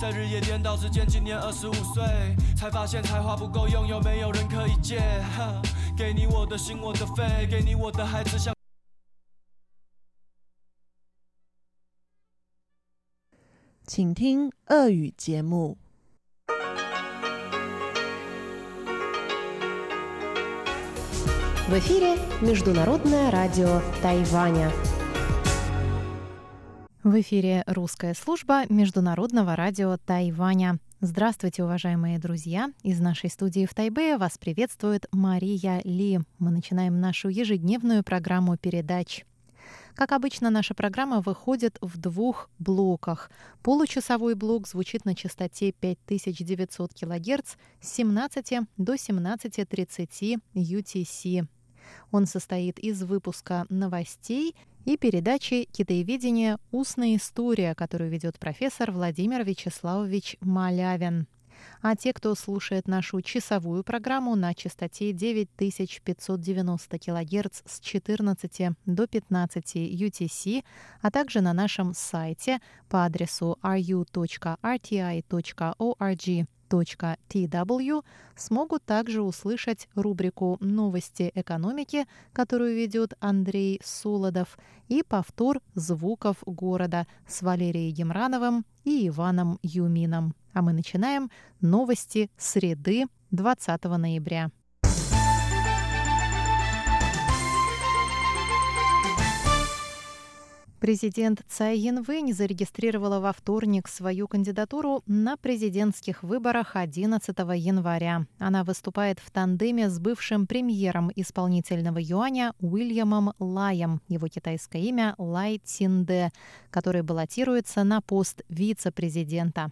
在日夜颠倒之间，今年二十五岁，才发现才华不够用，有没有人可以借？给你我的心，我的肺，给你我的孩子，像。请听俄语节目。В эфире Международное радио Тайваня. В эфире русская служба Международного радио Тайваня. Здравствуйте, уважаемые друзья! Из нашей студии в Тайбе вас приветствует Мария Ли. Мы начинаем нашу ежедневную программу передач. Как обычно, наша программа выходит в двух блоках. Получасовой блок звучит на частоте 5900 кГц с 17 до 17.30 UTC. Он состоит из выпуска новостей и передачи «Китаеведение. Устная история», которую ведет профессор Владимир Вячеславович Малявин. А те, кто слушает нашу часовую программу на частоте 9590 кГц с 14 до 15 UTC, а также на нашем сайте по адресу ru.rti.org tw смогут также услышать рубрику «Новости экономики», которую ведет Андрей Солодов, и повтор звуков города с Валерией Гемрановым и Иваном Юмином. А мы начинаем новости среды 20 ноября. Президент Цай Янвэнь зарегистрировала во вторник свою кандидатуру на президентских выборах 11 января. Она выступает в тандеме с бывшим премьером исполнительного юаня Уильямом Лаем, его китайское имя Лай Цинде, который баллотируется на пост вице-президента.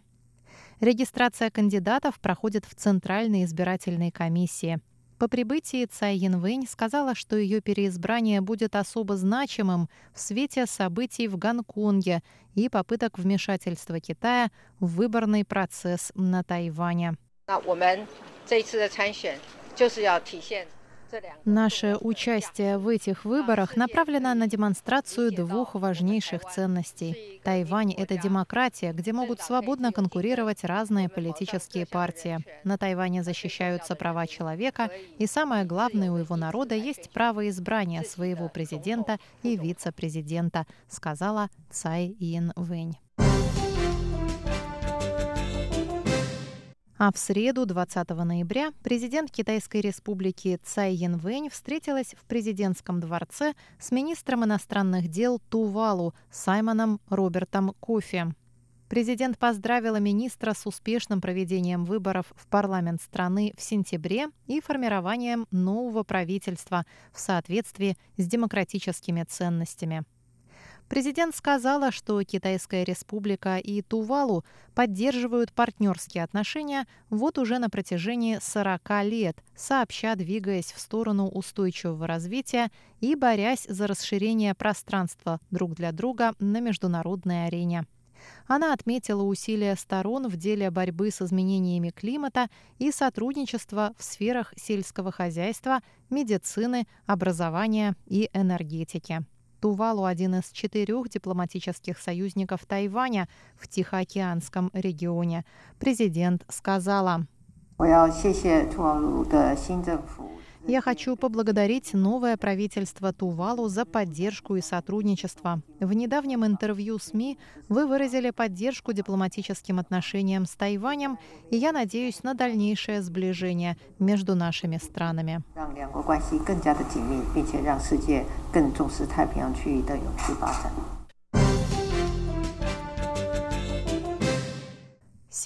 Регистрация кандидатов проходит в Центральной избирательной комиссии. По прибытии Цай Янвэнь сказала, что ее переизбрание будет особо значимым в свете событий в Гонконге и попыток вмешательства Китая в выборный процесс на Тайване. Наше участие в этих выборах направлено на демонстрацию двух важнейших ценностей. Тайвань — это демократия, где могут свободно конкурировать разные политические партии. На Тайване защищаются права человека, и самое главное, у его народа есть право избрания своего президента и вице-президента, сказала Цай Ин Вэнь. А в среду, 20 ноября, президент Китайской республики Цай Янвэнь встретилась в президентском дворце с министром иностранных дел Тувалу Саймоном Робертом Кофи. Президент поздравила министра с успешным проведением выборов в парламент страны в сентябре и формированием нового правительства в соответствии с демократическими ценностями. Президент сказала, что Китайская республика и Тувалу поддерживают партнерские отношения вот уже на протяжении 40 лет, сообща двигаясь в сторону устойчивого развития и борясь за расширение пространства друг для друга на международной арене. Она отметила усилия сторон в деле борьбы с изменениями климата и сотрудничества в сферах сельского хозяйства, медицины, образования и энергетики. Тувалу – один из четырех дипломатических союзников Тайваня в Тихоокеанском регионе. Президент сказала. Я хочу поблагодарить новое правительство Тувалу за поддержку и сотрудничество. В недавнем интервью СМИ вы выразили поддержку дипломатическим отношениям с Тайванем, и я надеюсь на дальнейшее сближение между нашими странами.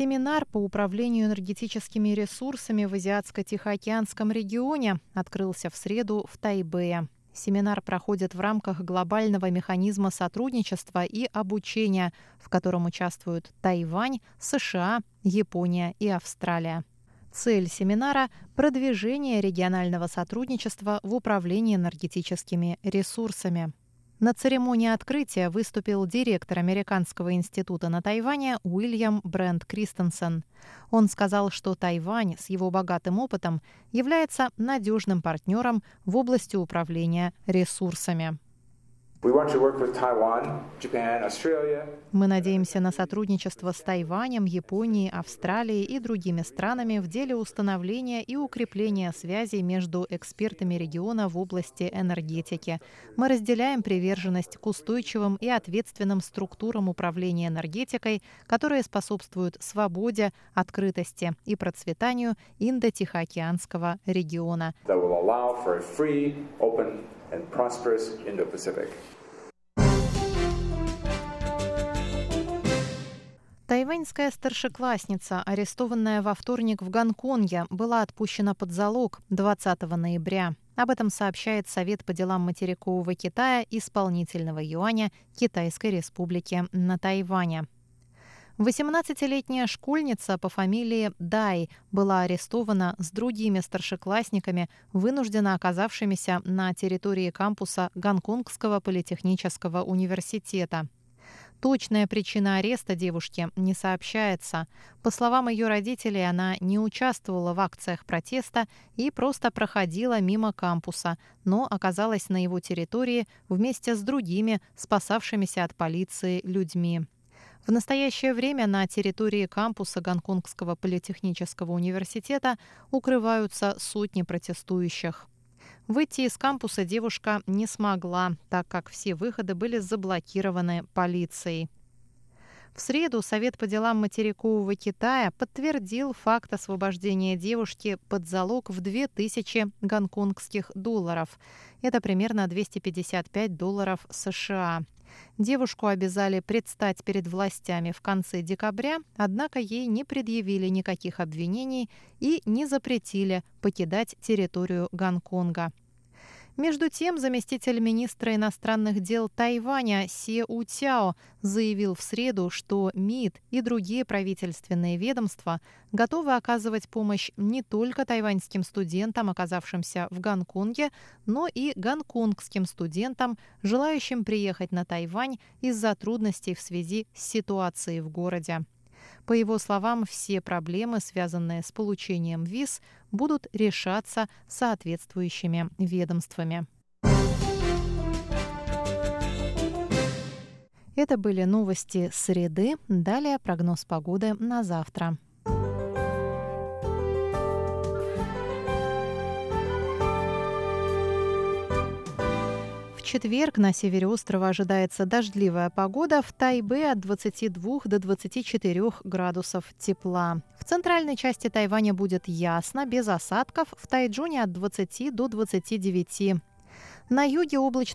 Семинар по управлению энергетическими ресурсами в Азиатско-Тихоокеанском регионе открылся в среду в Тайбэе. Семинар проходит в рамках глобального механизма сотрудничества и обучения, в котором участвуют Тайвань, США, Япония и Австралия. Цель семинара – продвижение регионального сотрудничества в управлении энергетическими ресурсами. На церемонии открытия выступил директор Американского института на Тайване Уильям Брент Кристенсен. Он сказал, что Тайвань с его богатым опытом является надежным партнером в области управления ресурсами. Мы надеемся на сотрудничество с Тайванем, Японией, Австралией и другими странами в деле установления и укрепления связей между экспертами региона в области энергетики. Мы разделяем приверженность к устойчивым и ответственным структурам управления энергетикой, которые способствуют свободе, открытости и процветанию Индо-Тихоокеанского региона. Тайваньская старшеклассница, арестованная во вторник в Гонконге, была отпущена под залог 20 ноября. Об этом сообщает Совет по делам материкового Китая исполнительного юаня Китайской республики на Тайване. 18-летняя школьница по фамилии Дай была арестована с другими старшеклассниками, вынужденно оказавшимися на территории кампуса Гонконгского политехнического университета. Точная причина ареста девушки не сообщается. По словам ее родителей, она не участвовала в акциях протеста и просто проходила мимо кампуса, но оказалась на его территории вместе с другими спасавшимися от полиции людьми. В настоящее время на территории кампуса Гонконгского политехнического университета укрываются сотни протестующих. Выйти из кампуса девушка не смогла, так как все выходы были заблокированы полицией. В среду Совет по делам материкового Китая подтвердил факт освобождения девушки под залог в 2000 гонконгских долларов. Это примерно 255 долларов США. Девушку обязали предстать перед властями в конце декабря, однако ей не предъявили никаких обвинений и не запретили покидать территорию Гонконга. Между тем, заместитель министра иностранных дел Тайваня Се Утяо заявил в среду, что МИД и другие правительственные ведомства готовы оказывать помощь не только тайваньским студентам, оказавшимся в Гонконге, но и гонконгским студентам, желающим приехать на Тайвань из-за трудностей в связи с ситуацией в городе. По его словам, все проблемы, связанные с получением виз, будут решаться соответствующими ведомствами. Это были новости среды. Далее прогноз погоды на завтра. Четверг на севере острова ожидается дождливая погода. В Тайбе от 22 до 24 градусов тепла. В центральной части Тайваня будет ясно, без осадков. В Тайджуне от 20 до 29. На юге облачно